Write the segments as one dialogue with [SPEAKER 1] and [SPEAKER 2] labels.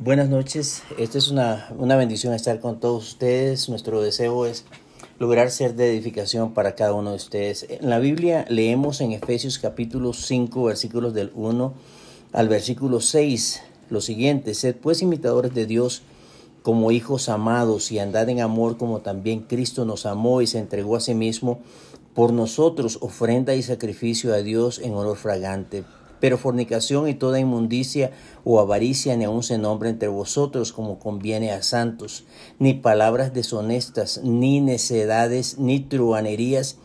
[SPEAKER 1] Buenas noches. Esta es una, una bendición estar con todos ustedes. Nuestro deseo es lograr ser de edificación para cada uno de ustedes. En la Biblia leemos en Efesios capítulo 5, versículos del 1 al versículo 6 lo siguiente, sed pues imitadores de Dios como hijos amados y andad en amor como también Cristo nos amó y se entregó a sí mismo por nosotros, ofrenda y sacrificio a Dios en olor fragante. Pero fornicación y toda inmundicia o avaricia ni aun se nombra entre vosotros como conviene a santos, ni palabras deshonestas, ni necedades, ni truanerías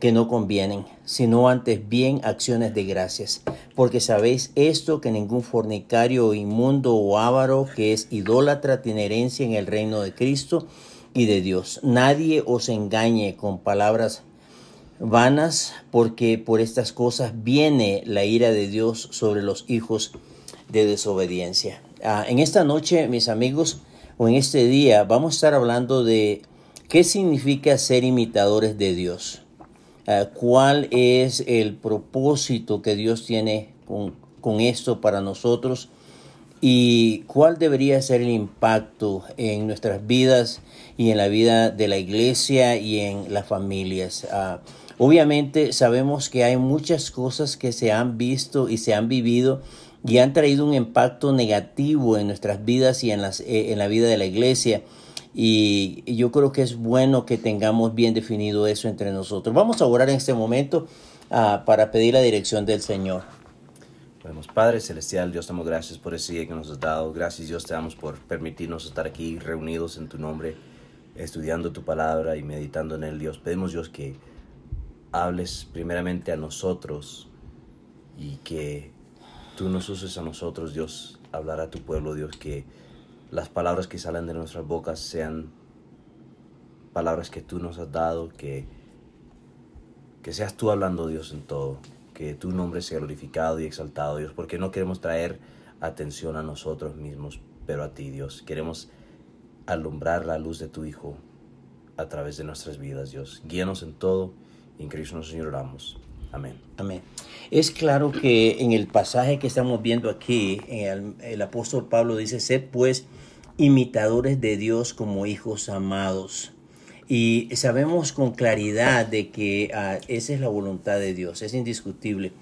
[SPEAKER 1] que no convienen, sino antes bien acciones de gracias. Porque sabéis esto, que ningún fornicario o inmundo o avaro que es idólatra tiene herencia en el reino de Cristo y de Dios. Nadie os engañe con palabras vanas, porque por estas cosas viene la ira de Dios sobre los hijos de desobediencia. Ah, en esta noche, mis amigos, o en este día, vamos a estar hablando de qué significa ser imitadores de Dios. Ah, cuál es el propósito que Dios tiene con, con esto para nosotros y cuál debería ser el impacto en nuestras vidas y en la vida de la iglesia y en las familias. Uh, obviamente sabemos que hay muchas cosas que se han visto y se han vivido y han traído un impacto negativo en nuestras vidas y en, las, eh, en la vida de la iglesia. Y yo creo que es bueno que tengamos bien definido eso entre nosotros. Vamos a orar en este momento uh, para pedir la dirección del Señor.
[SPEAKER 2] Padre Celestial, Dios te damos gracias por ese día que nos has dado. Gracias Dios te damos por permitirnos estar aquí reunidos en tu nombre, estudiando tu palabra y meditando en él. Dios, pedimos Dios que hables primeramente a nosotros y que tú nos uses a nosotros, Dios, hablar a tu pueblo, Dios, que las palabras que salen de nuestras bocas sean palabras que tú nos has dado, que, que seas tú hablando, Dios, en todo, que tu nombre sea glorificado y exaltado, Dios, porque no queremos traer atención a nosotros mismos, pero a ti, Dios. Queremos alumbrar la luz de tu Hijo a través de nuestras vidas, Dios. Guíanos en todo en Cristo nuestro Señor oramos. Amén.
[SPEAKER 1] Amén. Es claro que en el pasaje que estamos viendo aquí, el, apóstol Pablo dice, sed pues imitadores de Dios como hijos amados. Y sabemos con claridad de que uh, esa es la voluntad de Dios, es indiscutible.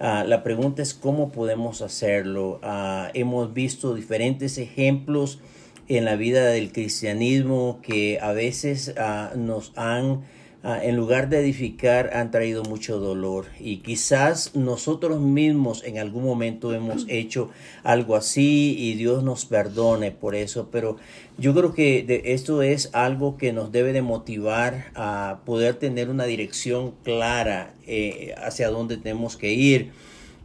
[SPEAKER 1] Uh, la pregunta es cómo podemos hacerlo. Uh, hemos visto diferentes ejemplos en la vida del cristianismo que a veces nos han Ah, en lugar de edificar, han traído mucho dolor. Y quizás nosotros mismos en algún momento hemos hecho algo así y Dios nos perdone por eso. Pero yo creo que esto es algo que nos debe de motivar a poder tener una dirección clara eh, hacia dónde tenemos que ir.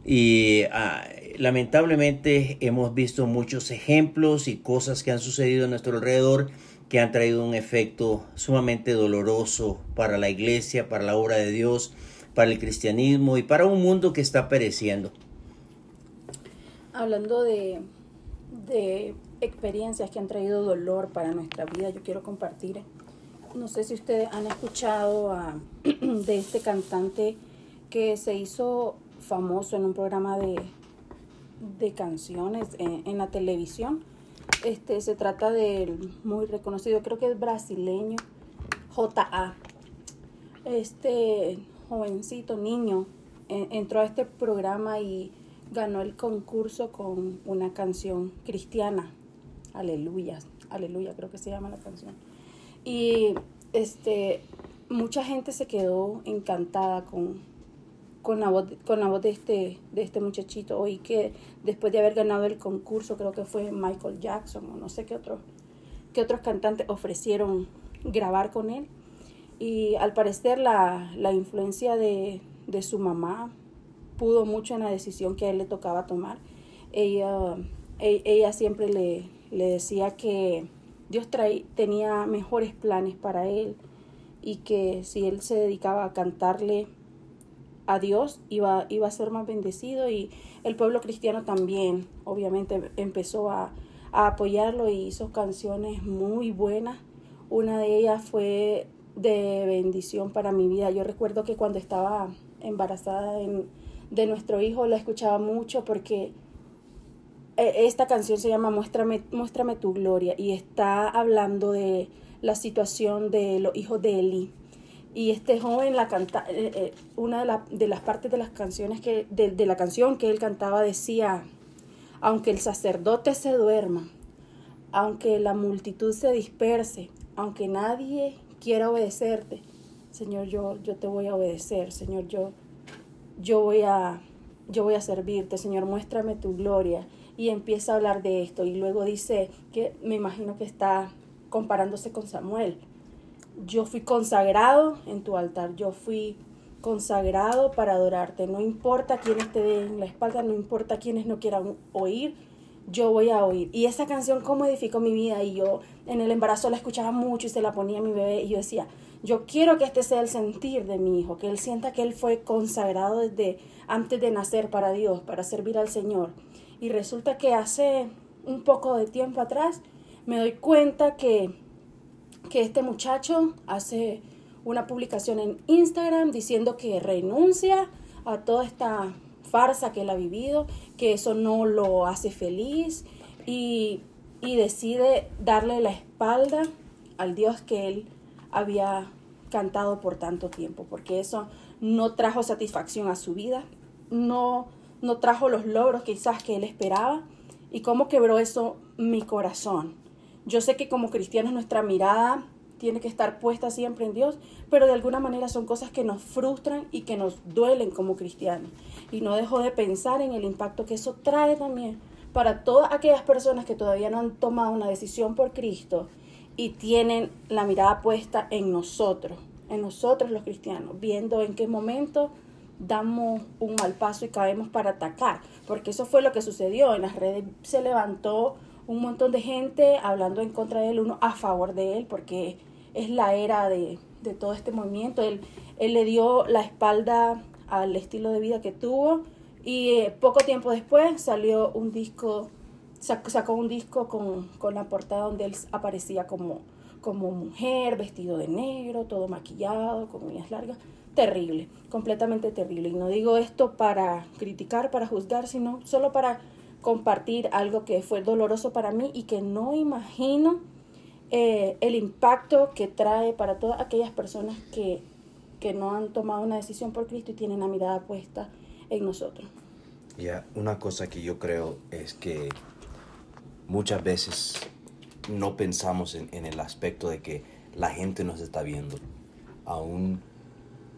[SPEAKER 1] Y ah, lamentablemente hemos visto muchos ejemplos y cosas que han sucedido a nuestro alrededor que han traído un efecto sumamente doloroso para la iglesia, para la obra de Dios, para el cristianismo y para un mundo que está pereciendo.
[SPEAKER 3] Hablando de, de experiencias que han traído dolor para nuestra vida, yo quiero compartir. No sé si ustedes han escuchado a, de este cantante que se hizo famoso en un programa de, de canciones en, en la televisión este, se trata del muy reconocido, creo que es brasileño, J.A. Este jovencito, niño, entró a este programa y ganó el concurso con una canción cristiana. Aleluya, aleluya, creo que se llama la canción. Y este, mucha gente se quedó encantada con, con la voz, de, este, de este muchachito. Oí que después de haber ganado el concurso, creo que fue Michael Jackson o no sé qué, otro, qué otros cantantes ofrecieron grabar con él. Y al parecer la, la influencia de, de, su mamá pudo mucho en la decisión que a él le tocaba tomar. Ella, e, ella siempre le, le decía que Dios tenía mejores planes para él y que si él se dedicaba a cantarle a Dios iba, iba a ser más bendecido y el pueblo cristiano también obviamente empezó a, a apoyarlo y hizo canciones muy buenas. Una de ellas fue de bendición para mi vida. Yo recuerdo que cuando estaba embarazada de nuestro hijo la escuchaba mucho porque eh, esta canción se llama Muéstrame, Muéstrame tu gloria y está hablando de la situación de los hijos de Eli. Y este joven la canta, eh, eh, una de, la, de, las partes de las canciones que, de, de la canción que él cantaba decía, aunque el sacerdote se duerma, aunque la multitud se disperse, aunque nadie quiera obedecerte, Señor, yo, yo te voy a obedecer, Señor, yo, yo, voy a, yo voy a servirte, Señor, muéstrame tu gloria. Y empieza a hablar de esto y luego dice que me imagino que está comparándose con Samuel. Yo fui consagrado en tu altar, yo fui consagrado para adorarte. No importa quiénes te den la espalda, no importa quiénes no quieran oír, yo voy a oír. Y esa canción, cómo edificó mi vida. Y yo en el embarazo la escuchaba mucho y se la ponía a mi bebé. Y yo decía, yo quiero que este sea el sentir de mi hijo, que él sienta que él fue consagrado desde antes de nacer para Dios, para servir al Señor. Y resulta que hace un poco de tiempo atrás me doy cuenta que, que este muchacho hace una publicación en Instagram diciendo que renuncia a toda esta farsa que él ha vivido, que eso no lo hace feliz y, y decide darle la espalda al Dios que él había cantado por tanto tiempo, porque eso no trajo satisfacción a su vida, no, no trajo los logros quizás que él esperaba. ¿Y cómo quebró eso mi corazón? Yo sé que como cristianos nuestra mirada tiene que estar puesta siempre en Dios, pero de alguna manera son cosas que nos frustran y que nos duelen como cristianos. Y no dejo de pensar en el impacto que eso trae también para todas aquellas personas que todavía no han tomado una decisión por Cristo y tienen la mirada puesta en nosotros, en nosotros los cristianos, viendo en qué momento damos un mal paso y caemos para atacar, porque eso fue lo que sucedió. En las redes se levantó un montón de gente hablando en contra de él, uno a favor de él, porque es la era de, de todo este movimiento. Él, él le dio la espalda al estilo de vida que tuvo y eh, poco tiempo después salió un disco, sacó un disco con, con, la portada donde él aparecía como, como mujer, vestido de negro, todo maquillado, con uñas largas. Terrible, completamente terrible. Y no digo esto para criticar, para juzgar, sino solo para compartir algo que fue doloroso para mí y que no imagino eh, el impacto que trae para todas aquellas personas que, que no han tomado una decisión por Cristo y tienen la mirada puesta en nosotros.
[SPEAKER 2] Ya, una cosa que yo creo es que muchas veces no pensamos en, en, el aspecto de que la gente nos está viendo. Aún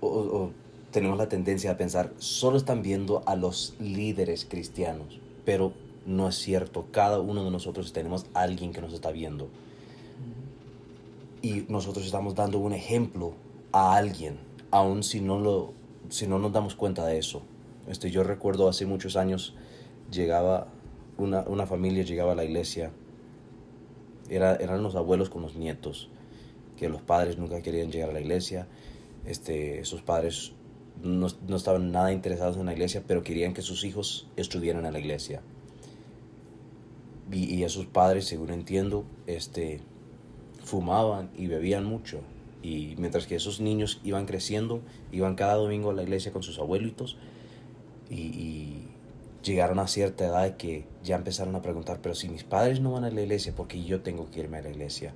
[SPEAKER 2] o, o tenemos la tendencia a pensar, solo están viendo a los líderes cristianos pero no es cierto. Cada uno de nosotros tenemos alguien que nos está viendo. Y nosotros estamos dando un ejemplo a alguien, aun si no, lo, si no nos damos cuenta de eso. Este, yo recuerdo hace muchos años, llegaba una, una familia, llegaba a la iglesia, Era, eran los abuelos con los nietos, que los padres nunca querían llegar a la iglesia, este, esos padres no, no, estaban nada interesados en la iglesia, pero querían que sus hijos estuvieran en la iglesia. Y, y esos padres, según entiendo, este, fumaban y bebían mucho. Y mientras que esos niños iban creciendo, iban cada domingo a la iglesia con sus abuelitos y, llegaron a cierta edad que ya empezaron a preguntar, pero si mis padres no van a la iglesia, ¿por qué yo tengo que irme a la iglesia?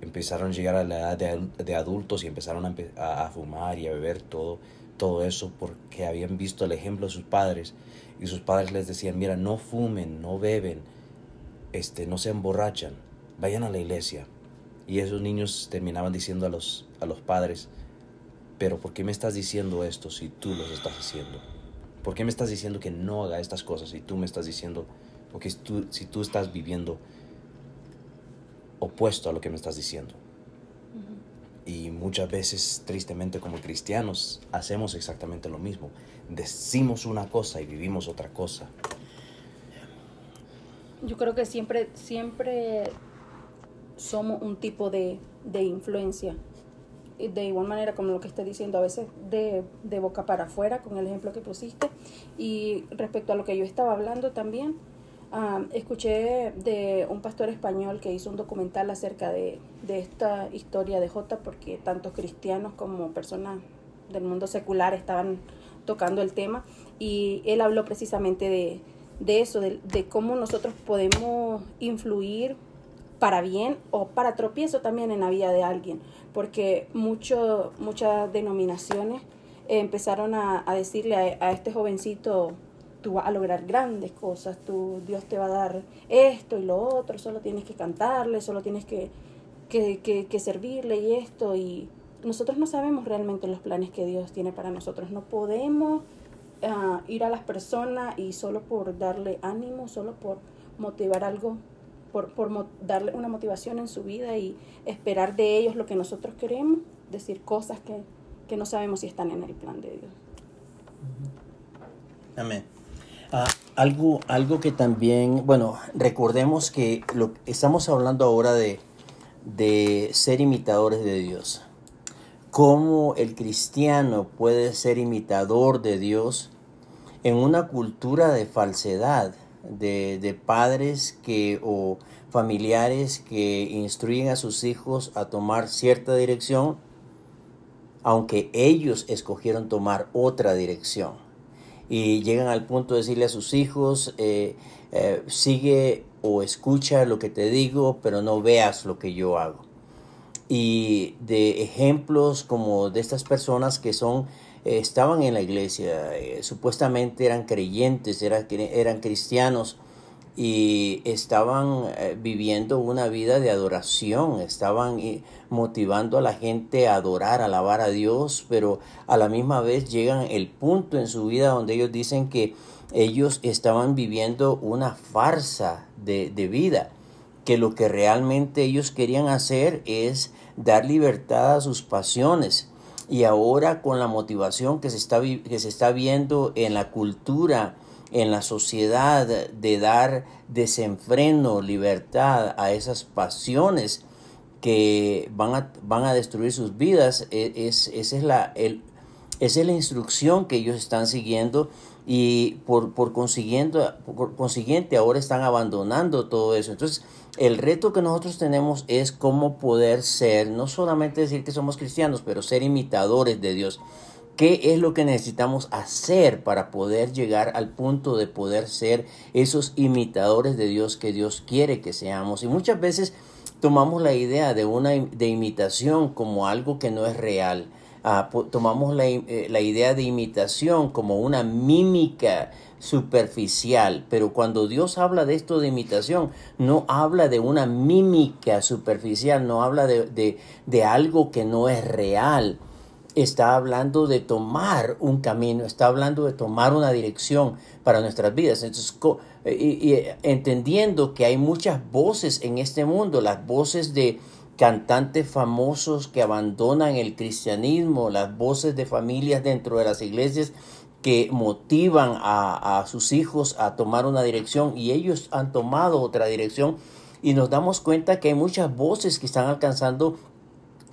[SPEAKER 2] Empezaron a llegar a la edad de, de adultos y empezaron a, a, a fumar y a beber todo todo eso porque habían visto el ejemplo de sus padres y sus padres les decían, mira, no fumen, no beben, este, no se emborrachan, vayan a la iglesia. Y esos niños terminaban diciendo a los, a los padres, pero ¿por qué me estás diciendo esto si tú los estás haciendo? ¿Por qué me estás diciendo que no haga estas cosas si tú me estás diciendo, porque tú, si tú estás viviendo opuesto a lo que me estás diciendo? Y muchas veces, tristemente, como cristianos, hacemos exactamente lo mismo. Decimos una cosa y vivimos otra cosa.
[SPEAKER 3] Yo creo que siempre, siempre somos un tipo de, de influencia. De igual manera, como lo que estoy diciendo, a veces de, de boca para afuera, con el ejemplo que pusiste. Y respecto a lo que yo estaba hablando también, Um, escuché de un pastor español que hizo un documental acerca de, de, esta historia de Jota porque tanto cristianos como personas del mundo secular estaban tocando el tema y él habló precisamente de, de eso, de, de cómo nosotros podemos influir para bien o para tropiezo también en la vida de alguien, porque mucho, muchas denominaciones empezaron a, a decirle a, a, este jovencito, tú vas a lograr grandes cosas, tú, Dios te va a dar esto y lo otro, solo tienes que cantarle, solo tienes que, que, que, servirle y esto, y nosotros no sabemos realmente los planes que Dios tiene para nosotros, no podemos uh, ir a las personas y solo por darle ánimo, solo por motivar algo, por, por darle una motivación en su vida y esperar de ellos lo que nosotros queremos, decir cosas que, que no sabemos si están en el plan de Dios.
[SPEAKER 1] Amén. Uh, algo, algo que también, bueno, recordemos que lo, estamos hablando ahora de, de ser imitadores de Dios. Cómo el cristiano puede ser imitador de Dios en una cultura de falsedad, de, de padres que o familiares que instruyen a sus hijos a tomar cierta dirección, aunque ellos escogieron tomar otra dirección. Y llegan al punto de decirle a sus hijos, eh, eh, sigue o escucha lo que te digo, pero no veas lo que yo hago. Y de ejemplos como de estas personas que son eh, estaban en la iglesia, supuestamente eran creyentes, eran, eran cristianos y estaban eh, viviendo una vida de adoración, estaban eh, motivando a la gente a adorar, a alabar a Dios, pero a la misma vez llegan el punto en su vida donde ellos dicen que ellos estaban viviendo una farsa de, de vida, que lo que realmente ellos querían hacer es dar libertad a sus pasiones. Y ahora con la motivación que se está, que se está viendo en la cultura, en la sociedad de dar desenfreno, libertad a esas pasiones que van a, van a destruir sus vidas, e, es, esa, es la, el, esa es la instrucción que ellos están siguiendo y por, por, consiguiente, por consiguiente ahora están abandonando todo eso. Entonces, el reto que nosotros tenemos es cómo poder ser, no solamente decir que somos cristianos, pero ser imitadores de Dios. ¿Qué es lo que necesitamos hacer para poder llegar al punto de poder ser esos imitadores de Dios que Dios quiere que seamos? Y muchas veces tomamos la idea de una de imitación como algo que no es real. Uh, tomamos la, eh, la idea de imitación como una mímica superficial, pero cuando Dios habla de esto de imitación, no habla de una mímica superficial, no habla de, de, de algo que no es real está hablando de tomar un camino, está hablando de tomar una dirección para nuestras vidas. Entonces, y, y, entendiendo que hay muchas voces en este mundo, las voces de cantantes famosos que abandonan el cristianismo, las voces de familias dentro de las iglesias que motivan a, a sus hijos a tomar una dirección y ellos han tomado otra dirección y nos damos cuenta que hay muchas voces que están alcanzando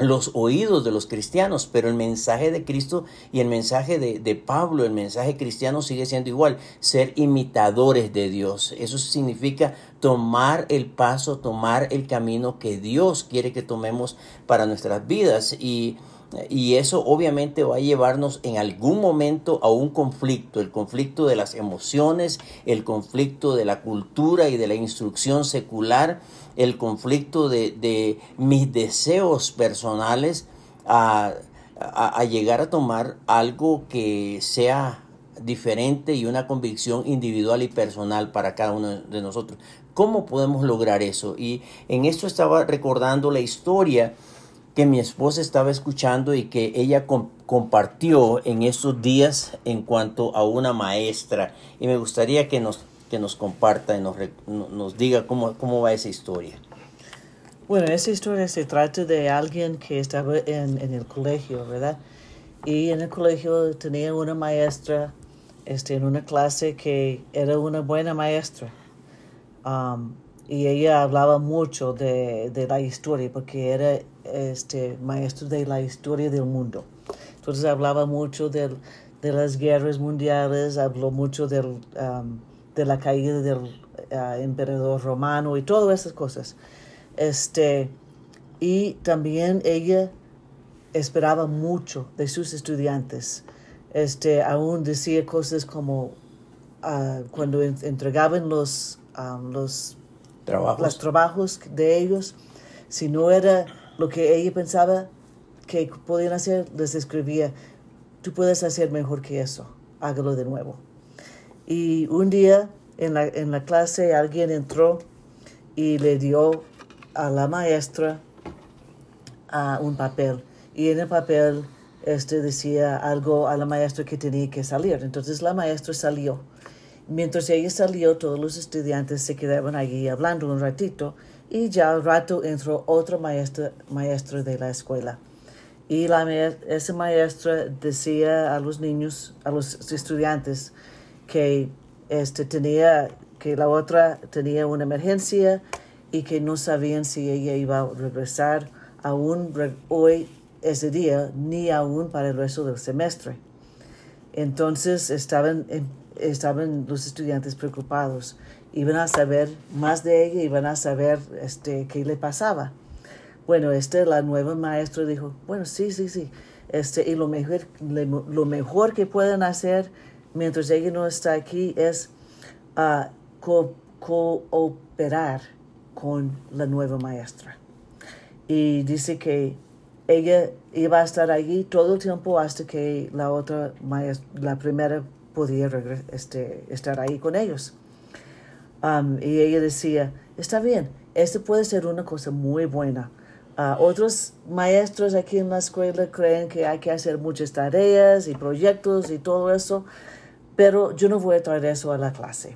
[SPEAKER 1] los oídos de los cristianos, pero el mensaje de Cristo y el mensaje de, de, Pablo, el mensaje cristiano sigue siendo igual, ser imitadores de Dios. Eso significa tomar el paso, tomar el camino que Dios quiere que tomemos para nuestras vidas y y eso obviamente va a llevarnos en algún momento a un conflicto, el conflicto de las emociones, el conflicto de la cultura y de la instrucción secular, el conflicto de, de mis deseos personales a, a, a llegar a tomar algo que sea diferente y una convicción individual y personal para cada uno de nosotros. ¿Cómo podemos lograr eso? Y en esto estaba recordando la historia que mi esposa estaba escuchando y que ella com compartió en estos días en cuanto a una maestra. Y me gustaría que nos, que nos comparta y nos, nos diga cómo, cómo va esa historia.
[SPEAKER 4] Bueno, esa historia se trata de alguien que estaba en, en el colegio, ¿verdad? Y en el colegio tenía una maestra este, en una clase que era una buena maestra. Um, y ella hablaba mucho de, de, la historia porque era este maestro de la historia del mundo. Entonces hablaba mucho del, de las guerras mundiales, habló mucho del, um, de la caída del uh, emperador romano y todas esas cosas. Este, y también ella esperaba mucho de sus estudiantes. Este, aún decía cosas como ah, cuando en- entregaban los, ah, los,
[SPEAKER 1] Trabajos.
[SPEAKER 4] los trabajos de ellos, si no era lo que ella pensaba que podían hacer, les escribía, tú puedes hacer mejor que eso, hágalo de nuevo. Y un día en la, en la clase alguien entró y le dio a la maestra ah, un papel. Y en el papel este decía algo a la maestra que tenía que salir. Entonces la maestra salió. Mientras ella salió, todos los estudiantes se quedaban allí hablando un ratito y ya al rato entró otra maestra, maestra de la escuela. Y la, esa maestra decía a los niños, a los estudiantes, que este, tenía, que la otra tenía una emergencia y que no sabían si ella iba a regresar aún hoy, ese día, ni aún para el resto del semestre. Entonces estaban, estaban los estudiantes preocupados. Iban a saber más de ella, iban a saber este, qué le pasaba. Bueno, este, la nueva maestra dijo, bueno, sí, sí, sí. Este, y lo mejor, lo mejor que pueden hacer mientras ella no está aquí es co- cooperar con la nueva maestra. Y dice que ella iba a estar allí todo el tiempo hasta que la otra maestra, la primera, podía este, estar ahí con ellos. Um, y ella decía, está bien, esto puede ser una cosa muy buena. Ah, otros maestros aquí en la escuela creen que hay que hacer muchas tareas y proyectos y todo eso, pero yo no voy a traer eso a la clase.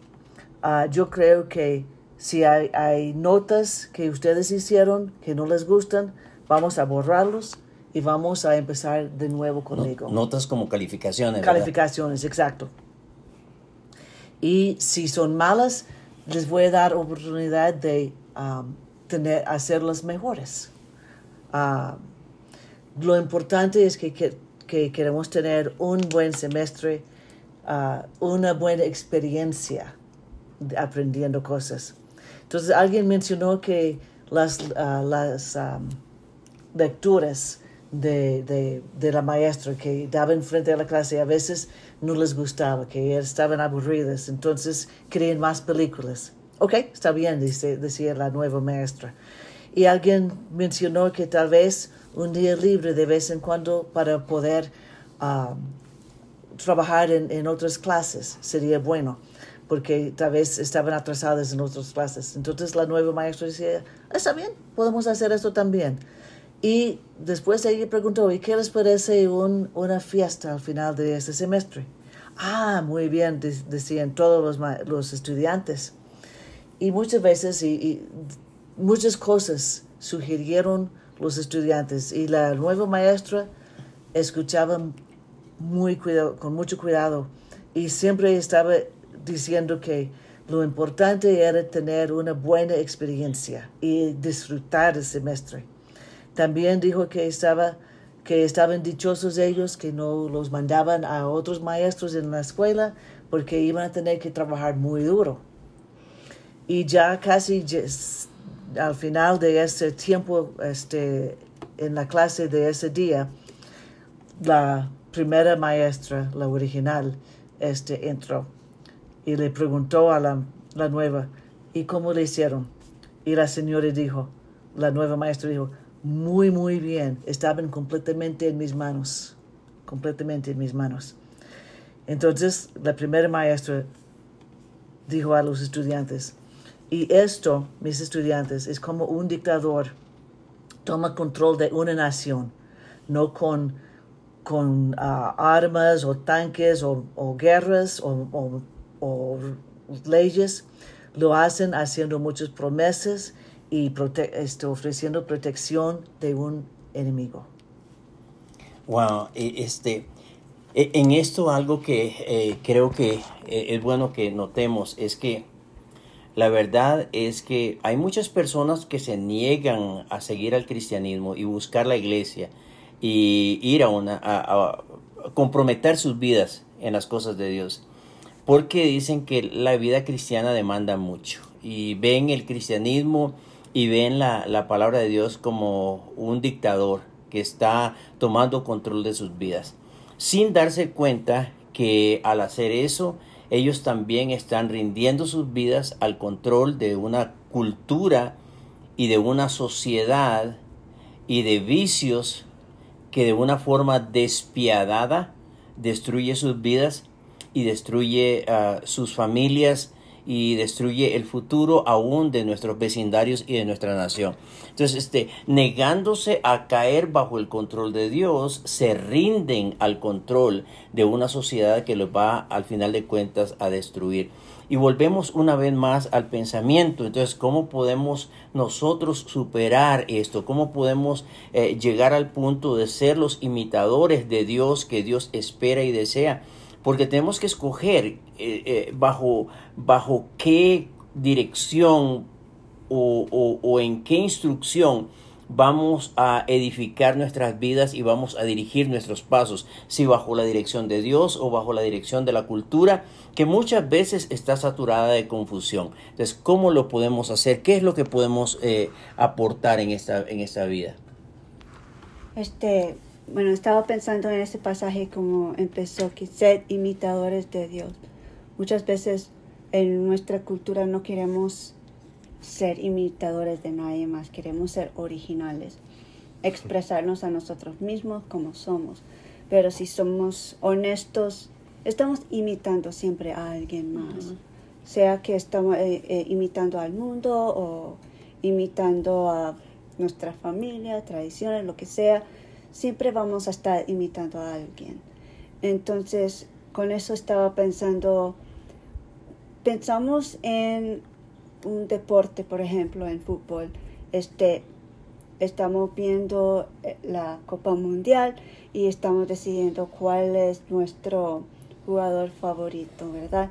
[SPEAKER 4] Ah, yo creo que si hay, hay notas que ustedes hicieron que no les gustan, vamos a borrarlos y vamos a empezar de nuevo conmigo.
[SPEAKER 1] notas como calificaciones. ¿verdad?
[SPEAKER 4] Calificaciones, exacto. Y si son malas, les voy a dar oportunidad de um, tener, hacerlas mejores. Ah, lo importante es que, que- que queremos tener un buen semestre, ah, una buena experiencia aprendiendo cosas. Entonces, alguien mencionó que las, ah, las lecturas de, de, de la maestra que daban frente a la clase a veces no les gustaba, que estaban aburridas, entonces querían más películas. Ok, está bien, dice, decía la nueva maestra. Y alguien mencionó que tal vez un día libre de vez en cuando para poder trabajar en, en otras clases sería bueno, porque tal vez estaban atrasadas en otras clases. Entonces la nueva maestra decía, está bien, podemos hacer esto también. Y después ella preguntó, ¿y qué les parece un- una fiesta al final de este semestre? Ah, muy bien, de- decían todos los, los estudiantes. Y muchas veces, y muchas cosas sugirieron los estudiantes. Y la nueva maestra escuchaba muy cuidado, con mucho cuidado y siempre estaba diciendo que lo importante era tener una buena experiencia y disfrutar el semestre. También dijo que estaba que estaban dichosos ellos que no los mandaban a otros maestros en la escuela porque iban a tener que trabajar muy duro. Y ya casi al final de ese tiempo este, en la clase de ese día, la primera maestra, la original, este, entró y le preguntó a la, la nueva, ¿y cómo le hicieron? Y la señora dijo, la nueva maestra dijo, muy, muy bien, estaban completamente en mis manos, completamente en mis manos. Entonces, la primera maestra dijo a los estudiantes, y esto, mis estudiantes, es como un dictador toma control de una nación, no con, con ah, armas o tanques o, o guerras o, o- o leyes, lo hacen haciendo muchas promesas y prote- este, ofreciendo protección de un enemigo.
[SPEAKER 1] Wow, e- este, e- en esto algo que eh, creo que eh, es bueno que notemos es que la verdad es que hay muchas personas que se niegan a seguir al cristianismo y buscar la iglesia y ir a una a, comprometer sus vidas en las cosas de Dios. Porque dicen que la vida cristiana demanda mucho y ven el cristianismo y ven la, la palabra de Dios como un dictador que está tomando control de sus vidas. Sin darse cuenta que al hacer eso ellos también están rindiendo sus vidas al control de una cultura y de una sociedad y de vicios que de una forma despiadada destruye sus vidas y destruye a sus familias y destruye el futuro aún de nuestros vecindarios y de nuestra nación. Entonces, este, negándose a caer bajo el control de Dios, se rinden al control de una sociedad que los va al final de cuentas a destruir. Y volvemos una vez más al pensamiento. Entonces, ¿cómo podemos nosotros superar esto? ¿Cómo podemos eh, llegar al punto de ser los imitadores de Dios que Dios espera y desea? porque tenemos que escoger eh, eh, bajo, bajo qué dirección o, o, en qué instrucción vamos a edificar nuestras vidas y vamos a dirigir nuestros pasos, si bajo la dirección de Dios o bajo la dirección de la cultura, que muchas veces está saturada de confusión. Entonces, ¿cómo lo podemos hacer? ¿Qué es lo que podemos eh, aportar en esta, en esta vida?
[SPEAKER 5] Este, bueno, estaba pensando en este pasaje como empezó, que sed imitadores de Dios. Muchas veces en nuestra cultura no queremos ser imitadores de nadie más, queremos ser originales, expresarnos a nosotros mismos como somos. Pero si somos honestos, estamos imitando siempre a alguien más, sea que estamos eh, eh, imitando al mundo o imitando a nuestra familia, tradiciones, lo que sea siempre vamos a estar imitando a alguien. Entonces, con eso estaba pensando, pensamos en un deporte, por ejemplo, en fútbol. Este, estamos viendo eh, la Copa Mundial y estamos decidiendo cuál es nuestro jugador favorito, ¿verdad?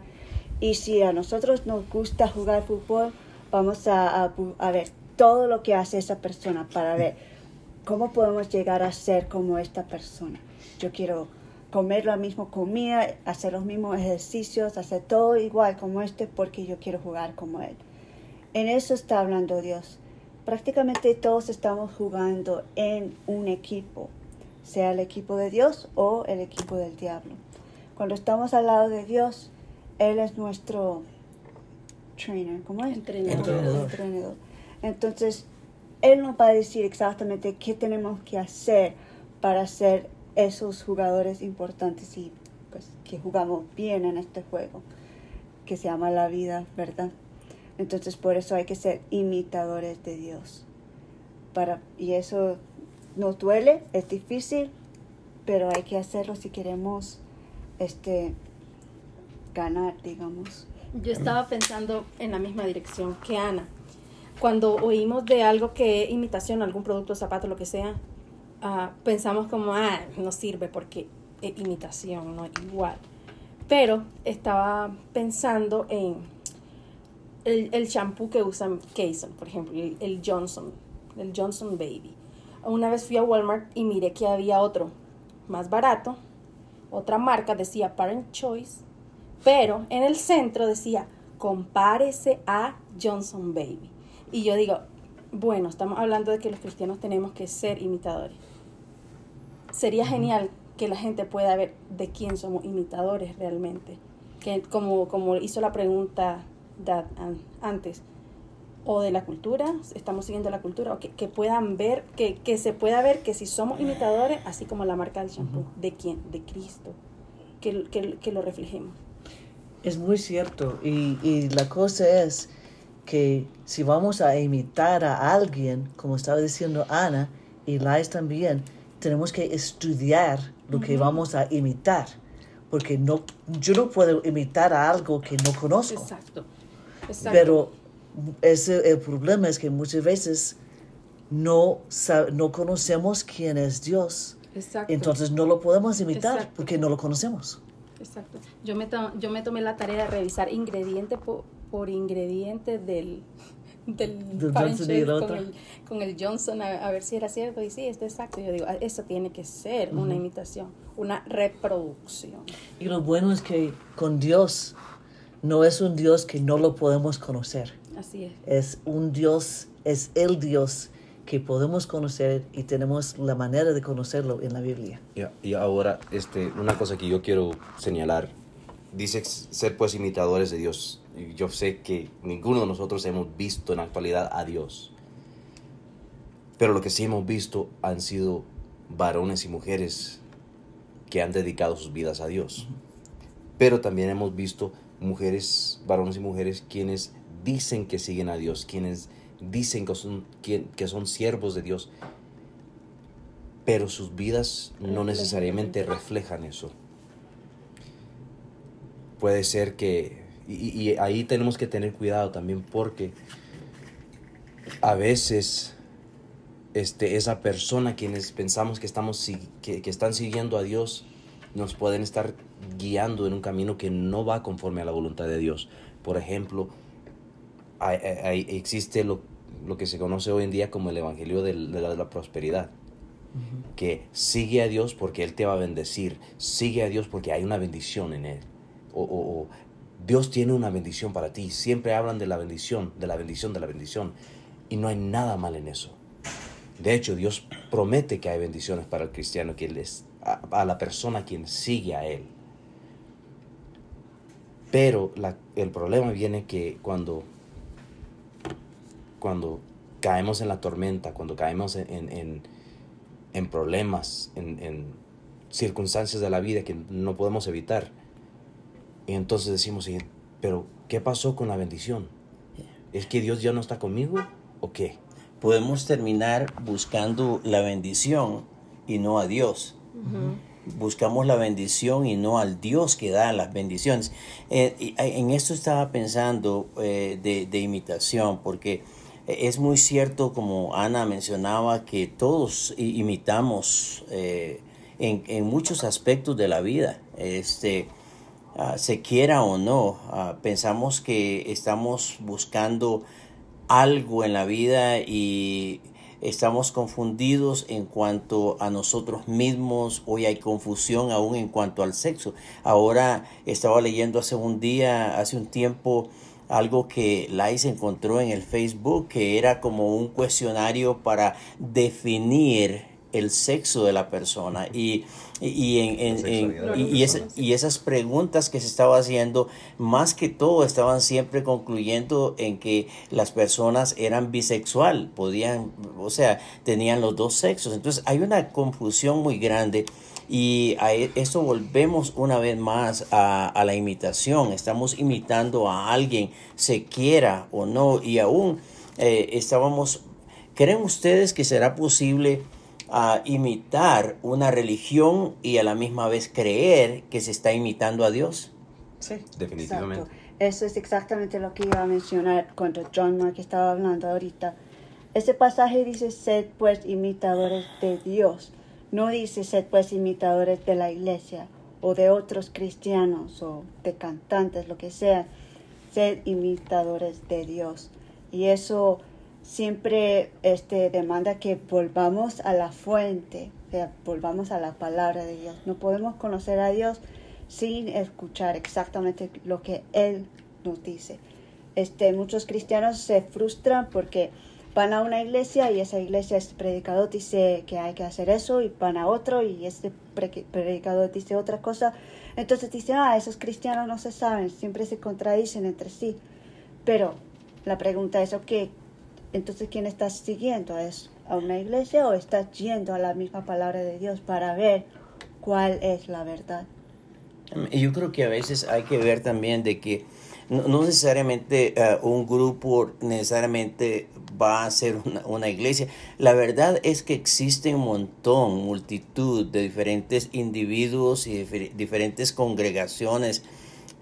[SPEAKER 5] Y si a nosotros nos gusta jugar fútbol, vamos a, a ver todo lo que hace esa persona para ver ¿Cómo podemos llegar a ser como esta persona? Yo quiero comer la misma comida, hacer los mismos ejercicios, hacer todo igual como este porque yo quiero jugar como él. En eso está hablando Dios. Prácticamente todos estamos jugando en un equipo, sea el equipo de Dios o el equipo del diablo. Cuando estamos al lado de Dios, Él es nuestro trainer, ¿cómo es?
[SPEAKER 3] Entrenador.
[SPEAKER 5] Entrenador. Entonces, él nos va a decir exactamente qué tenemos que hacer para ser esos jugadores importantes y pues que jugamos bien en este juego que se llama la vida, ¿verdad? Entonces por eso hay que ser imitadores de Dios. Para, y eso nos duele, es difícil, pero hay que hacerlo si queremos este ganar, digamos.
[SPEAKER 3] Yo estaba pensando en la misma dirección que Ana cuando oímos de algo que imitación, algún producto, zapato, lo que sea, uh, pensamos como, ah, no sirve porque es imitación, no es igual. Pero estaba pensando en el, el shampoo que usan Kayson, por ejemplo, el, el, Johnson, el Johnson Baby. Una vez fui a Walmart y miré que había otro más barato, otra marca decía Parent Choice, pero en el centro decía compárese a Johnson Baby. Y yo digo, bueno, estamos hablando de que los cristianos tenemos que ser imitadores. Sería genial que la gente pueda ver de quién somos imitadores realmente. Que como, como hizo la pregunta antes, o de la cultura, estamos siguiendo la cultura, o que, que puedan ver, que, que, se pueda ver que si somos imitadores, así como la marca del shampoo, ¿de quién? De Cristo, que, que, que, lo reflejemos.
[SPEAKER 4] Es muy cierto, y, y la cosa es que si vamos a imitar a alguien, como estaba diciendo Ana y Lais también, tenemos que estudiar lo que vamos a imitar, porque no, yo no puedo imitar a algo que no conozco.
[SPEAKER 3] Exacto.
[SPEAKER 4] Pero ese, el problema es que muchas veces no, no conocemos quién es Dios. Exacto. Entonces no lo podemos imitar porque no lo conocemos.
[SPEAKER 3] Exacto. Yo me, yo me tomé la tarea de revisar ingrediente por, por ingrediente del, del, Johnson con, el, Johnson a, ver si era cierto y sí, está exacto. Yo digo, ah, eso tiene que ser una imitación, una reproducción.
[SPEAKER 4] Y lo bueno es que con Dios no es un Dios que no lo podemos conocer.
[SPEAKER 3] Así es.
[SPEAKER 4] Es un Dios, es el Dios que podemos conocer y tenemos la manera de conocerlo en la Biblia.
[SPEAKER 2] y ahora, este, una cosa que yo quiero señalar dice ser pues imitadores de Dios. Yo sé que ninguno de nosotros hemos visto en la actualidad a Dios. Pero lo que sí hemos visto han sido varones y mujeres que han dedicado sus vidas a Dios. Pero también hemos visto mujeres, varones y mujeres quienes dicen que siguen a Dios, quienes dicen que son, que, que son siervos de Dios, pero sus vidas no necesariamente reflejan eso. Puede ser que, y, y ahí tenemos que tener cuidado también porque a veces este, esa persona quienes pensamos que, estamos, que, que están siguiendo a Dios nos pueden estar guiando en un camino que no va conforme a la voluntad de Dios. Por ejemplo, hay- hay- existe lo, lo que se conoce hoy en día como el Evangelio de la, de la prosperidad. Que sigue a Dios porque Él te va a bendecir. Sigue a Dios porque hay una bendición en Él. O, o- o Dios tiene una bendición para ti. Siempre hablan de la bendición, de la bendición, de la bendición. Y no hay nada mal en eso. De hecho, Dios promete que hay bendiciones para el cristiano, que les, a, a la persona quien sigue a Él. Pero la- el problema viene que cuando, cuando caemos en la tormenta, cuando caemos en, en- en- en problemas, en, en circunstancias de la vida que no podemos evitar, y entonces decimos, "Sí, pero ¿qué pasó con la bendición? ¿Es que Dios ya no está conmigo o qué?
[SPEAKER 1] Podemos terminar buscando la bendición y no a Dios. Buscamos la bendición y no al Dios que da las bendiciones. Eh, eh, en esto estaba pensando eh, de, imitación, porque es muy cierto, como Ana mencionaba, que todos imitamos en, en muchos aspectos de la vida. Este, ah, se quiera o no, ah, pensamos que estamos buscando algo en la vida y estamos confundidos en cuanto a nosotros mismos. Hoy hay confusión aún en cuanto al sexo. Ahora estaba leyendo hace un día, hace un tiempo, algo que Lais encontró en el Facebook, que era como un cuestionario para definir el sexo de la persona y, y, y en- y- esa- y esas preguntas que se estaba haciendo, más que todo, estaban siempre concluyendo en que las personas eran bisexual, podían, o sea, tenían los dos sexos. Entonces hay una confusión muy grande y a e- esto volvemos una vez más a, a la imitación. Estamos imitando a alguien, se quiera o no, y aún eh, estábamos, ¿creen ustedes que será posible? A imitar una religión y a la misma vez creer que se está imitando a Dios.
[SPEAKER 4] Sí.
[SPEAKER 2] Definitivamente.
[SPEAKER 5] Exacto. Eso es exactamente lo que iba a mencionar cuando John Mark estaba hablando ahorita. Ese pasaje dice, sed pues imitadores de Dios. No dice, sed pues imitadores de la iglesia o de otros cristianos o de cantantes, lo que sea. Sed imitadores de Dios. Y eso siempre este, demanda que volvamos a la fuente, o sea, volvamos a la palabra de Dios. No podemos conocer a Dios sin escuchar exactamente lo que Él nos dice. Este, muchos cristianos se frustran porque van a una iglesia y esa iglesia, este predicador dice que hay que hacer eso y van a otro y este pre- predicador dice otra cosa. Entonces dicen, ah, esos cristianos no se saben, siempre se contradicen entre sí. Pero la pregunta es, ok, entonces ¿quién estás siguiendo? ¿Es a una iglesia o estás yendo a la misma palabra de Dios para ver cuál es la verdad?
[SPEAKER 1] Yo creo que a veces hay que ver también de que no, necesariamente eh, un grupo necesariamente va a ser una, iglesia. La verdad es que existe un montón, multitud de diferentes individuos y difer- diferentes congregaciones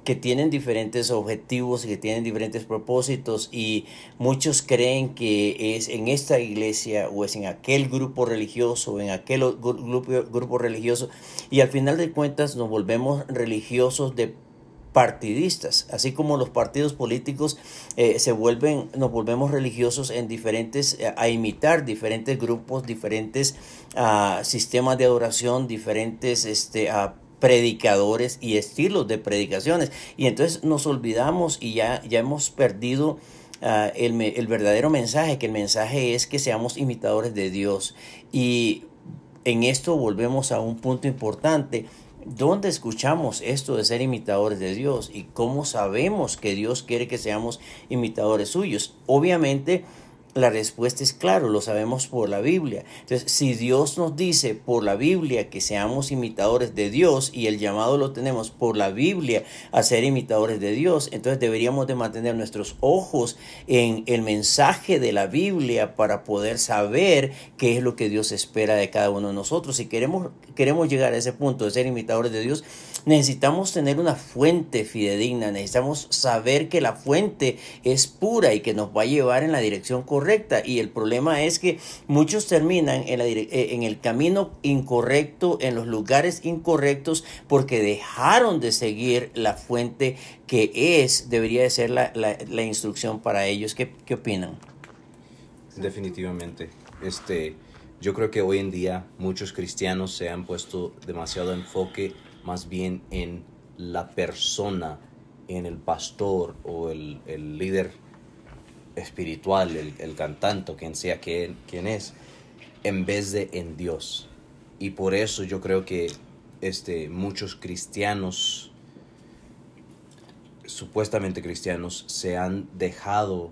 [SPEAKER 1] que tienen diferentes objetivos y que tienen diferentes propósitos y muchos creen que es en esta iglesia o es en aquel grupo religioso o en aquel grupo, grupo religioso y al final de cuentas nos volvemos religiosos de partidistas, así como los partidos políticos eh, se vuelven, nos volvemos religiosos en diferentes, eh, a imitar diferentes grupos, diferentes ah, sistemas de adoración, diferentes este, predicadores y estilos de predicaciones. Y entonces nos olvidamos y ya, ya hemos perdido ah, el, el verdadero mensaje, que el mensaje es que seamos imitadores de Dios. Y en esto volvemos a un punto importante. ¿Dónde escuchamos esto de ser imitadores de Dios? ¿Y cómo sabemos que Dios quiere que seamos imitadores suyos? Obviamente, la respuesta es claro, lo sabemos por la Biblia. Entonces, si Dios nos dice por la Biblia que seamos imitadores de Dios y el llamado lo tenemos por la Biblia a ser imitadores de Dios, entonces deberíamos de mantener nuestros ojos en el mensaje de la Biblia para poder saber qué es lo que Dios espera de cada uno de nosotros. Si queremos, queremos llegar a ese punto de ser imitadores de Dios, necesitamos tener una fuente fidedigna, necesitamos saber que la fuente es pura y que nos va a llevar en la dirección correcta. Y el problema es que muchos terminan en, eh, en el camino incorrecto, en los lugares incorrectos, porque dejaron de seguir la fuente que es, debería de ser la, la, instrucción para ellos. ¿Qué, ¿Qué opinan?
[SPEAKER 2] Definitivamente. Este, yo creo que hoy en día muchos cristianos se han puesto demasiado enfoque más bien en la persona, en el pastor o el, líder espiritual, el, cantante, quien sea quien, quien es, en vez de en Dios. Y por eso yo creo que este, muchos cristianos, supuestamente cristianos, se han dejado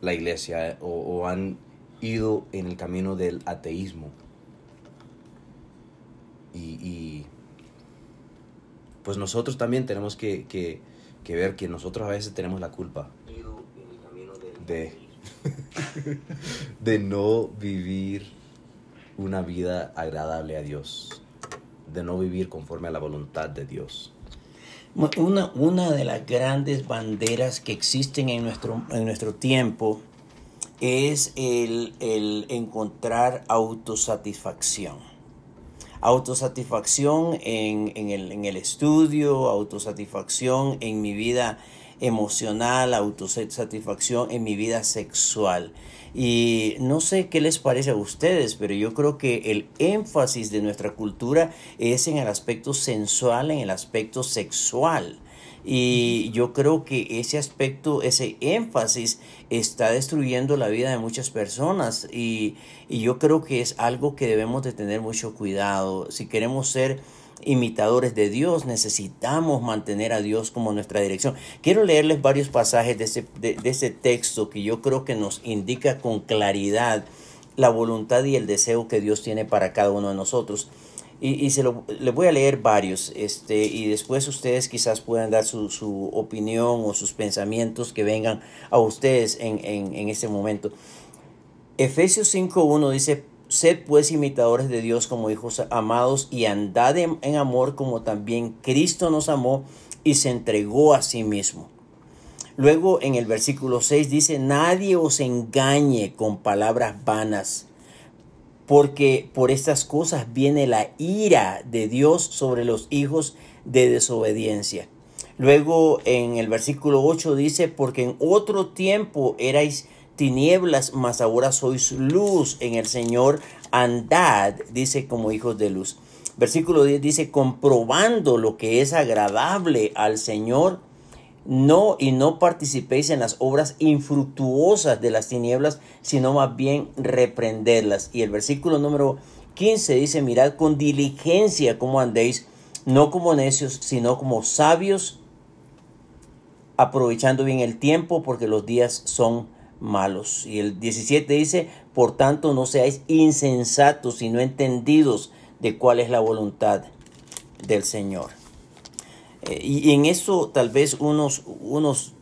[SPEAKER 2] la iglesia o, o han ido en el camino del ateísmo y, pues nosotros también tenemos que, que, ver que nosotros a veces tenemos la culpa de, de no vivir una vida agradable a Dios, de no vivir conforme a la voluntad de Dios.
[SPEAKER 1] Una, una de las grandes banderas que existen en nuestro, en nuestro tiempo es el, el encontrar autosatisfacción autosatisfacción en, en, el, en el estudio, autosatisfacción en mi vida emocional, autosatisfacción en mi vida sexual. Y no sé qué les parece a ustedes, pero yo creo que el énfasis de nuestra cultura es en el aspecto sensual, en el aspecto sexual. Y yo creo que ese aspecto, ese énfasis está destruyendo la vida de muchas personas y, yo creo que es algo que debemos de tener mucho cuidado. Si queremos ser imitadores de Dios, necesitamos mantener a Dios como nuestra dirección. Quiero leerles varios pasajes de ese, de, ese texto que yo creo que nos indica con claridad la voluntad y el deseo que Dios tiene para cada uno de nosotros. Y, se lo, les voy a leer varios, este, y después ustedes quizás puedan dar su, su opinión o sus pensamientos que vengan a ustedes en, en, en este momento. Efesios 5.1 dice, sed pues imitadores de Dios como hijos amados y andad en, amor como también Cristo nos amó y se entregó a sí mismo. Luego en el versículo 6 dice, nadie os engañe con palabras vanas porque por estas cosas viene la ira de Dios sobre los hijos de desobediencia. Luego en el versículo 8 dice, porque en otro tiempo erais tinieblas, mas ahora sois luz en el Señor, andad, dice como hijos de luz. Versículo 10 dice, comprobando lo que es agradable al Señor, no y no participéis en las obras infructuosas de las tinieblas, sino más bien reprenderlas. Y el versículo número 15 dice, mirad con diligencia cómo andéis, no como necios, sino como sabios, aprovechando bien el tiempo, porque los días son malos. Y el 17 dice, por tanto no seáis insensatos, sino entendidos de cuál es la voluntad del Señor. Eh, y, en eso tal vez unos, unos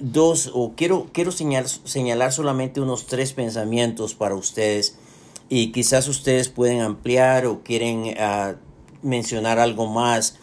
[SPEAKER 1] dos, o quiero, quiero señalar, señalar solamente unos tres pensamientos para ustedes y quizás ustedes pueden ampliar o quieren ah, mencionar algo más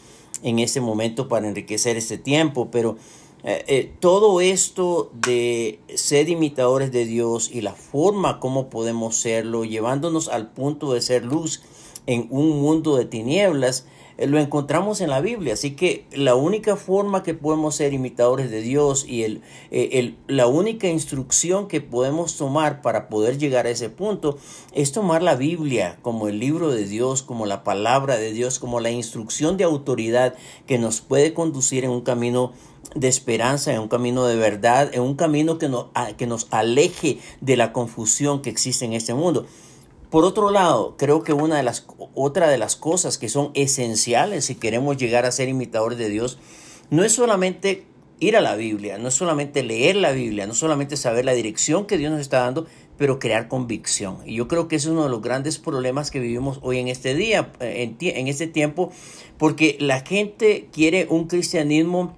[SPEAKER 1] en este momento para enriquecer este tiempo, pero eh, eh, todo esto de ser imitadores de Dios y la forma como podemos serlo, llevándonos al punto de ser luz en un mundo de tinieblas, eh, lo encontramos en la Biblia. Así que la única forma que podemos ser imitadores de Dios y el, el, la única instrucción que podemos tomar para poder llegar a ese punto es tomar la Biblia como el libro de Dios, como la palabra de Dios, como la instrucción de autoridad que nos puede conducir en un camino de esperanza, en un camino de verdad, en un camino que nos, que nos aleje de la confusión que existe en este mundo. Por otro lado, creo que una de las, otra de las cosas que son esenciales si queremos llegar a ser imitadores de Dios, no es solamente ir a la Biblia, no es solamente leer la Biblia, no solamente saber la dirección que Dios nos está dando, pero crear convicción. Y yo creo que es uno de los grandes problemas que vivimos hoy en este día, eh, en, en este tiempo, porque la gente quiere un cristianismo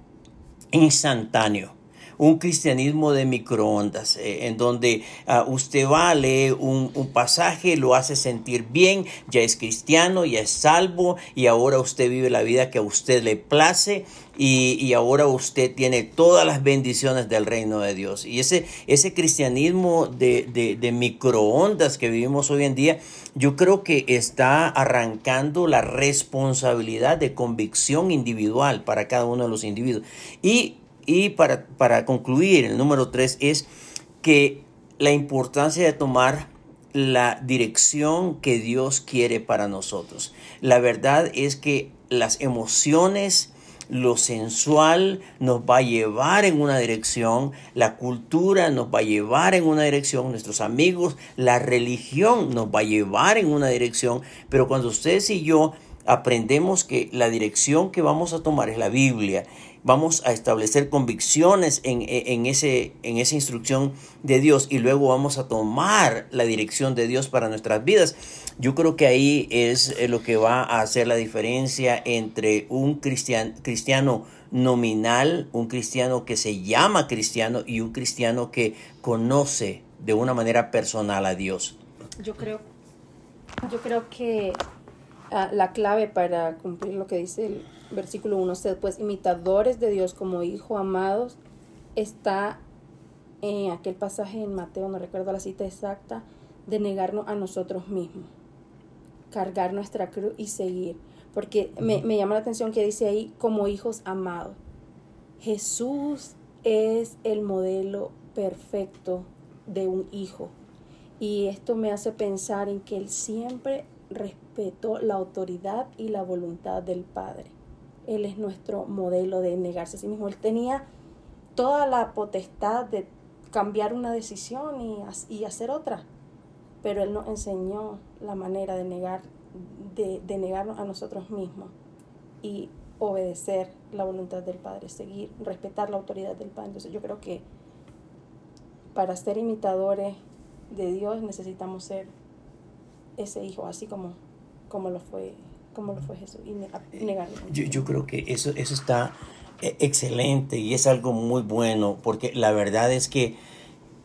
[SPEAKER 1] instantáneo un cristianismo de microondas, eh, en donde uh, usted va, lee un, un, pasaje, lo hace sentir bien, ya es cristiano, ya es salvo y ahora usted vive la vida que a usted le place y, y, ahora usted tiene todas las bendiciones del reino de Dios. Y ese, ese cristianismo de, de microondas que vivimos hoy en día, yo creo que está arrancando la responsabilidad de convicción individual para cada uno de los individuos. Y y para, para concluir, el número tres es que la importancia de tomar la dirección que Dios quiere para nosotros. La verdad es que las emociones, lo sensual nos va a llevar en una dirección, la cultura nos va a llevar en una dirección, nuestros amigos, la religión nos va a llevar en una dirección, pero cuando ustedes y yo aprendemos que la dirección que vamos a tomar es la Biblia vamos a establecer convicciones en, en, ese, en esa instrucción de Dios y luego vamos a tomar la dirección de Dios para nuestras vidas. Yo creo que ahí es eh, lo que va a hacer la diferencia entre un cristian, cristiano nominal, un cristiano que se llama cristiano y un cristiano que conoce de una manera personal a Dios.
[SPEAKER 3] Yo creo, yo creo que uh, la clave para cumplir lo que dice el versículo 1, sed pues imitadores de Dios como hijos amados, está en aquel pasaje en Mateo, no recuerdo la cita exacta, de negarnos a nosotros mismos, cargar nuestra cruz y seguir. Porque me, me llama la atención que dice ahí como hijos amados. Jesús es el modelo perfecto de un hijo. Y esto me hace pensar en que Él siempre respetó la autoridad y la voluntad del Padre. Él es nuestro modelo de negarse a sí mismo. Él tenía toda la potestad de cambiar una decisión y, hacer otra, pero Él nos enseñó la manera de negar, de, de negarnos a nosotros mismos y obedecer la voluntad del Padre, seguir, respetar la autoridad del Padre. Entonces yo creo que para ser imitadores de Dios necesitamos ser ese hijo, así como, como lo fue como lo fue Jesús y negarlo.
[SPEAKER 1] Yo, yo creo que eso, eso está eh, excelente y es algo muy bueno porque la verdad es que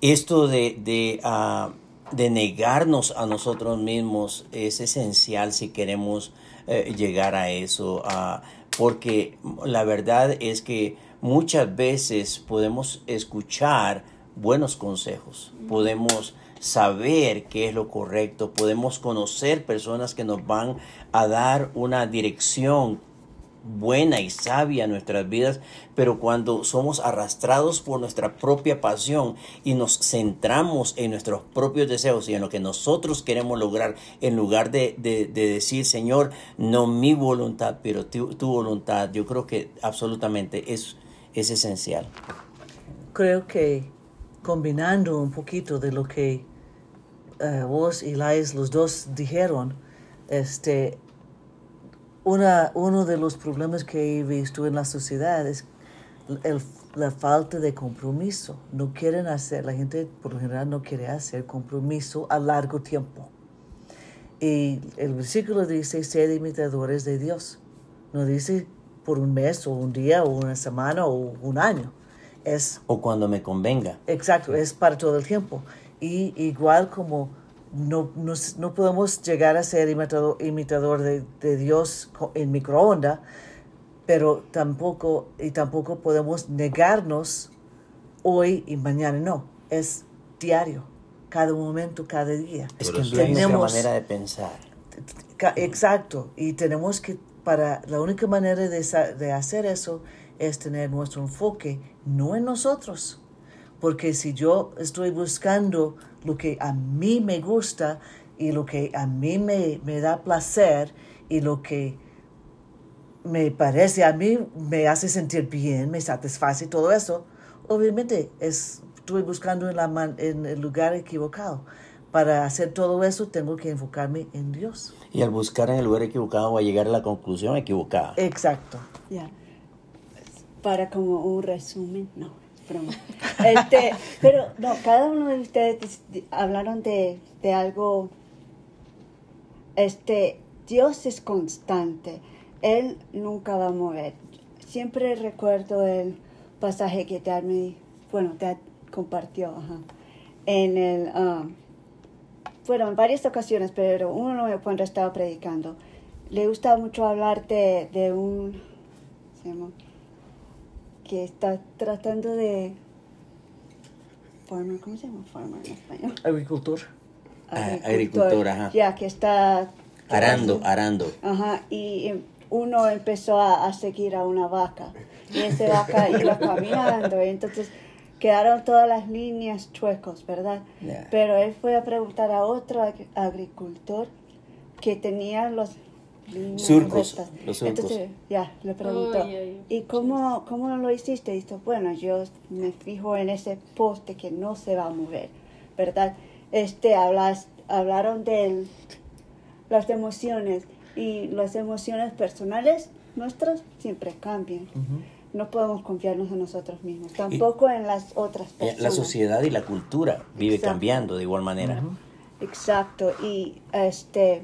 [SPEAKER 1] esto de, de, uh, de negarnos a nosotros mismos es esencial si queremos uh, llegar a eso, uh, porque la verdad es que muchas veces podemos escuchar buenos consejos, podemos saber qué es lo correcto, podemos conocer personas que nos van a dar una dirección buena y sabia a nuestras vidas, pero cuando somos arrastrados por nuestra propia pasión y nos centramos en nuestros propios deseos y en lo que nosotros queremos lograr, en lugar de, de, de decir, Señor, no mi voluntad, pero tu, tu, voluntad, yo creo que absolutamente es, es esencial.
[SPEAKER 4] Creo que combinando un poquito de lo que uh, vos y Lais, los dos dijeron, este, una, uno de los problemas que he visto en la sociedad es el, la falta de compromiso. No quieren hacer, la gente por lo general no quiere hacer compromiso a largo tiempo. Y el versículo dice, sed imitadores de Dios. No dice por un mes o un día o una semana o un año. Es,
[SPEAKER 1] o cuando me convenga.
[SPEAKER 4] Exacto, es para todo el tiempo. Y igual como no, no, no podemos llegar a ser imitador, imitador de, de, Dios en microondas, pero tampoco, y tampoco podemos negarnos hoy y mañana, no, es diario, cada momento, cada día.
[SPEAKER 1] Es que tenemos nuestra manera de pensar.
[SPEAKER 4] Exacto, y tenemos que, para, la única manera de, de hacer eso es tener nuestro enfoque, no en nosotros, porque si yo estoy buscando lo que a mí me gusta y lo que a mí me, me da placer y lo que me parece a mí me hace sentir bien, me satisface todo eso, obviamente es, estoy buscando en, la man, en el lugar equivocado. para hacer todo eso tengo que enfocarme en Dios.
[SPEAKER 1] Y al buscar en el lugar equivocado va a llegar a la conclusión equivocada.
[SPEAKER 4] Exacto.
[SPEAKER 5] Para como un resumen, no, broma. Este, pero no, cada uno de ustedes hablaron de, de algo. Este, Dios es constante. Él nunca va a mover. Siempre recuerdo el pasaje que Dad me, bueno, Dad compartió, ajá, en el, um, bueno, en varias ocasiones, pero uno cuando estaba predicando. Le gusta mucho hablar de, de un, se llama, que está tratando de, farmer, ¿cómo se llama farmer en español?
[SPEAKER 4] Agricultor.
[SPEAKER 1] Ah, agricultor, ajá.
[SPEAKER 5] Ya, que está...
[SPEAKER 1] Arando, arando.
[SPEAKER 5] Ajá, y eh, uno empezó a, a seguir a una vaca y esa vaca iba caminando y entonces quedaron todas las líneas chuecos, ¿verdad?
[SPEAKER 1] Ya.
[SPEAKER 5] Pero él fue a preguntar a otro ag- agricultor que tenía los líneas
[SPEAKER 1] Surcos,
[SPEAKER 5] rectas.
[SPEAKER 1] los surcos.
[SPEAKER 5] Entonces, ya, le preguntó,
[SPEAKER 3] Ay, ay,
[SPEAKER 5] ¿y cómo, cómo lo hiciste? Y dijo, bueno, yo me fijo en ese poste que no se va a mover, ¿verdad? Este, hablas, hablaron de las emociones y las emociones personales nuestras siempre cambian. No podemos confiarnos en nosotros mismos, tampoco en las otras personas.
[SPEAKER 1] La sociedad y la cultura vive
[SPEAKER 5] Exacto.
[SPEAKER 1] cambiando de igual manera.
[SPEAKER 5] Exacto, y este,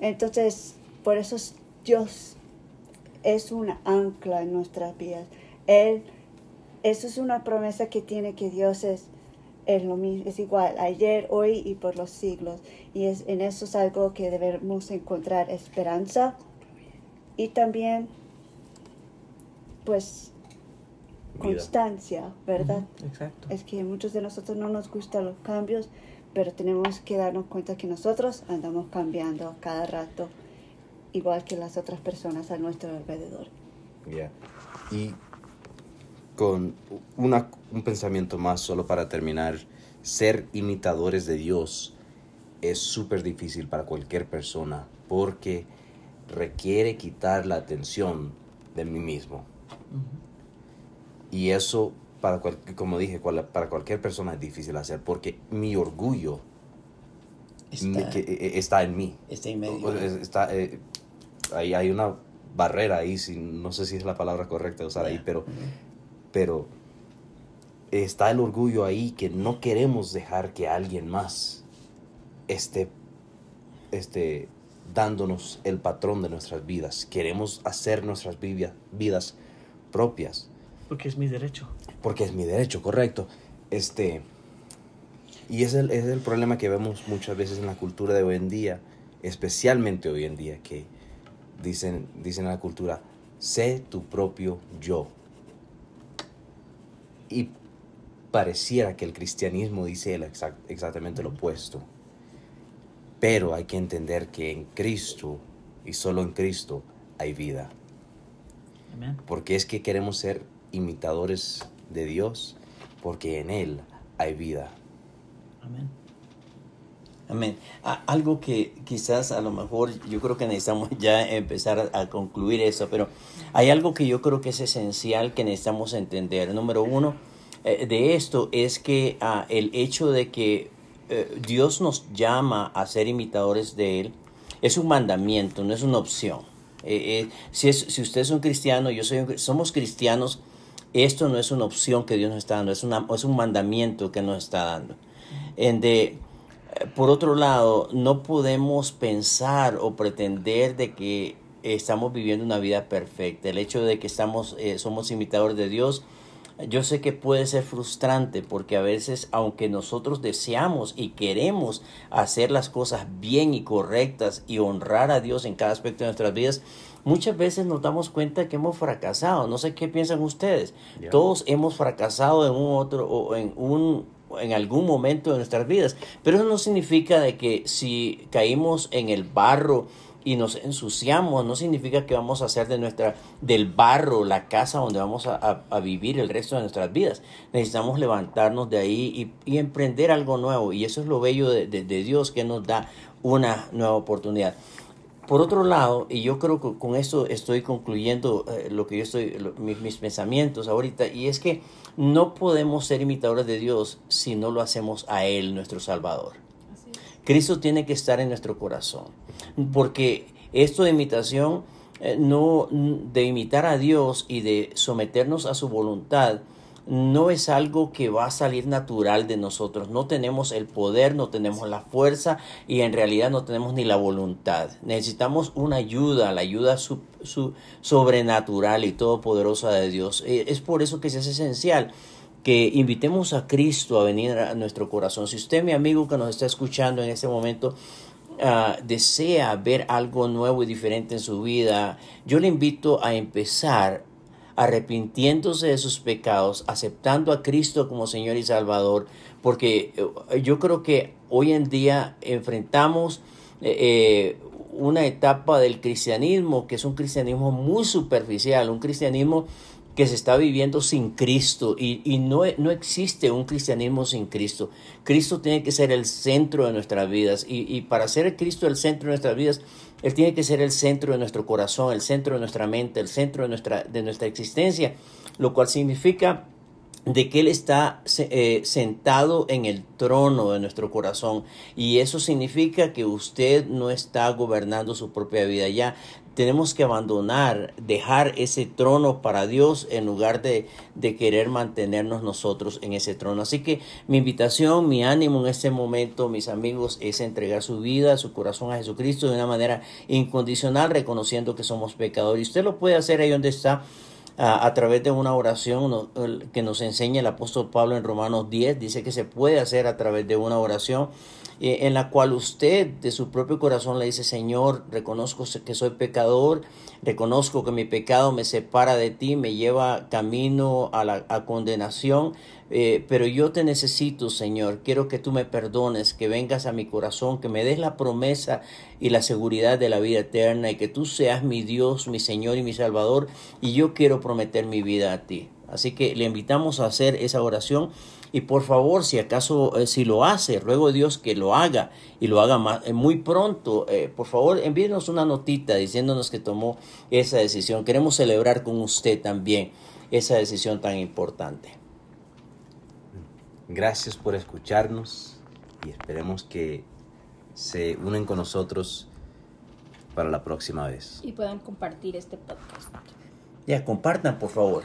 [SPEAKER 5] entonces, por eso es- Dios es una ancla en nuestras vidas. Él, eso es una promesa que tiene que Dios es, es lo mismo, es igual, ayer, hoy y por los siglos. Y es, en eso es algo que debemos encontrar esperanza y también, pues,
[SPEAKER 2] Vida.
[SPEAKER 5] constancia, ¿verdad?
[SPEAKER 4] Exacto.
[SPEAKER 5] Es que muchos de nosotros no nos gustan los cambios, pero tenemos que darnos cuenta que nosotros andamos cambiando a cada rato, igual que las otras personas a nuestro alrededor.
[SPEAKER 2] Ya. Y con una- un pensamiento más, solo para terminar, ser imitadores de Dios es súper difícil para cualquier persona porque requiere quitar la atención de mí mismo. Y eso, para cual- como dije, cual- para cualquier persona es difícil hacer porque mi orgullo me-
[SPEAKER 1] Está,
[SPEAKER 2] que- eh, está en mí.
[SPEAKER 1] está en medio.
[SPEAKER 2] Está, eh, ahí hay una barrera ahí, si, no sé si es la palabra correcta usar ahí, pero, pero está el orgullo ahí que no queremos dejar que alguien más esté, esté dándonos el patrón de nuestras vidas. Queremos hacer nuestras vidas, vidas propias,
[SPEAKER 4] Porque es mi derecho.
[SPEAKER 2] porque es mi derecho, correcto. Este, y es el, es el problema que vemos muchas veces en la cultura de hoy en día, especialmente hoy en día, que dicen, dicen en la cultura, sé tu propio yo. Y pareciera que el cristianismo dice el exact- exactamente lo opuesto. Pero hay que entender que en Cristo y solo en Cristo hay vida. Porque es que queremos ser imitadores de Dios, porque en Él hay vida.
[SPEAKER 4] Amén.
[SPEAKER 1] Amén. Algo que quizás a lo mejor yo creo que necesitamos ya empezar a, concluir eso, pero hay algo que yo creo que es esencial que necesitamos entender. Número uno eh, de esto es que ah, el hecho de que eh, Dios nos llama a ser imitadores de Él es un mandamiento, no es una opción. Eh, si, es, si usted es un cristiano, yo soy un- somos cristianos, esto no es una opción que Dios nos está dando, es, una, es un mandamiento que nos está dando. De, por otro lado, no podemos pensar o pretender de que estamos viviendo una vida perfecta. El hecho de que estamos, eh, somos imitadores de Dios, yo sé que puede ser frustrante porque a veces, aunque nosotros deseamos y queremos hacer las cosas bien y correctas y honrar a Dios en cada aspecto de nuestras vidas, muchas veces nos damos cuenta que hemos fracasado. No sé qué piensan ustedes. Todos hemos fracasado en un otro o en un en algún momento de nuestras vidas, pero eso no significa de que si caímos en el barro y nos ensuciamos, no significa que vamos a hacer de nuestra del barro la casa donde vamos a, a- vivir el resto de nuestras vidas. Necesitamos levantarnos de ahí y, emprender algo nuevo y eso es lo bello de- de Dios que nos da una nueva oportunidad. Por otro lado, y yo creo que con esto estoy concluyendo eh, lo que yo estoy, lo- mis, mis pensamientos ahorita, y es que no podemos ser imitadores de Dios si no lo hacemos a Él, nuestro Salvador. Cristo tiene que estar en nuestro corazón. Porque esto de imitación, eh, no de imitar a Dios y de someternos a su voluntad, no es algo que va a salir natural de nosotros. No tenemos el poder, no tenemos la fuerza y en realidad no tenemos ni la voluntad. Necesitamos una ayuda, la ayuda sobrenatural y todopoderosa de Dios. Eh, es por eso que es esencial que invitemos a Cristo a venir a nuestro corazón. Si usted, mi amigo que nos está escuchando en este momento, ah, desea ver algo nuevo y diferente en su vida, yo le invito a empezar arrepintiéndose de sus pecados, aceptando a Cristo como Señor y Salvador, porque eh, yo creo que hoy en día enfrentamos eh, eh, una etapa del cristianismo que es un cristianismo muy superficial, un cristianismo que se está viviendo sin Cristo y, no, no, existe un cristianismo sin Cristo. Cristo tiene que ser el centro de nuestras vidas y, y, para ser Cristo el centro de nuestras vidas, Él tiene que ser el centro de nuestro corazón, el centro de nuestra mente, el centro de nuestra, de nuestra existencia, lo cual significa de que Él está eh, sentado en el trono de nuestro corazón y eso significa que usted no está gobernando su propia vida ya tenemos que abandonar, dejar ese trono para Dios en lugar de, de, querer mantenernos nosotros en ese trono. Así que mi invitación, mi ánimo en este momento, mis amigos, es entregar su vida, su corazón a Jesucristo de una manera incondicional, reconociendo que somos pecadores. Y usted lo puede hacer ahí donde está a, través de una oración que nos enseña el apóstol Pablo en Romanos 10. Dice que se puede hacer a través de una oración eh, en la cual usted de su propio corazón le dice, Señor, reconozco que soy pecador, reconozco que mi pecado me separa de ti, me lleva camino a la condenación, eh, pero yo te necesito, Señor, quiero que tú me perdones, que vengas a mi corazón, que me des la promesa y la seguridad de la vida eterna y que tú seas mi Dios, mi Señor y mi Salvador, y yo quiero prometer mi vida a ti. Así que le invitamos a hacer esa oración y por favor, si acaso, eh, si lo hace, ruego a Dios que lo haga y lo haga más, eh, muy pronto. por favor, envíenos una notita diciéndonos que tomó esa decisión. Queremos celebrar con usted también esa decisión tan importante.
[SPEAKER 2] Gracias por escucharnos y esperemos que se unen con nosotros para la próxima vez.
[SPEAKER 3] Y puedan compartir este podcast.
[SPEAKER 1] Ya, compartan, por favor.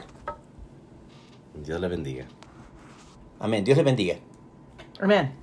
[SPEAKER 2] Dios le bendiga.
[SPEAKER 1] Amén. Dios le bendiga.
[SPEAKER 4] Amén.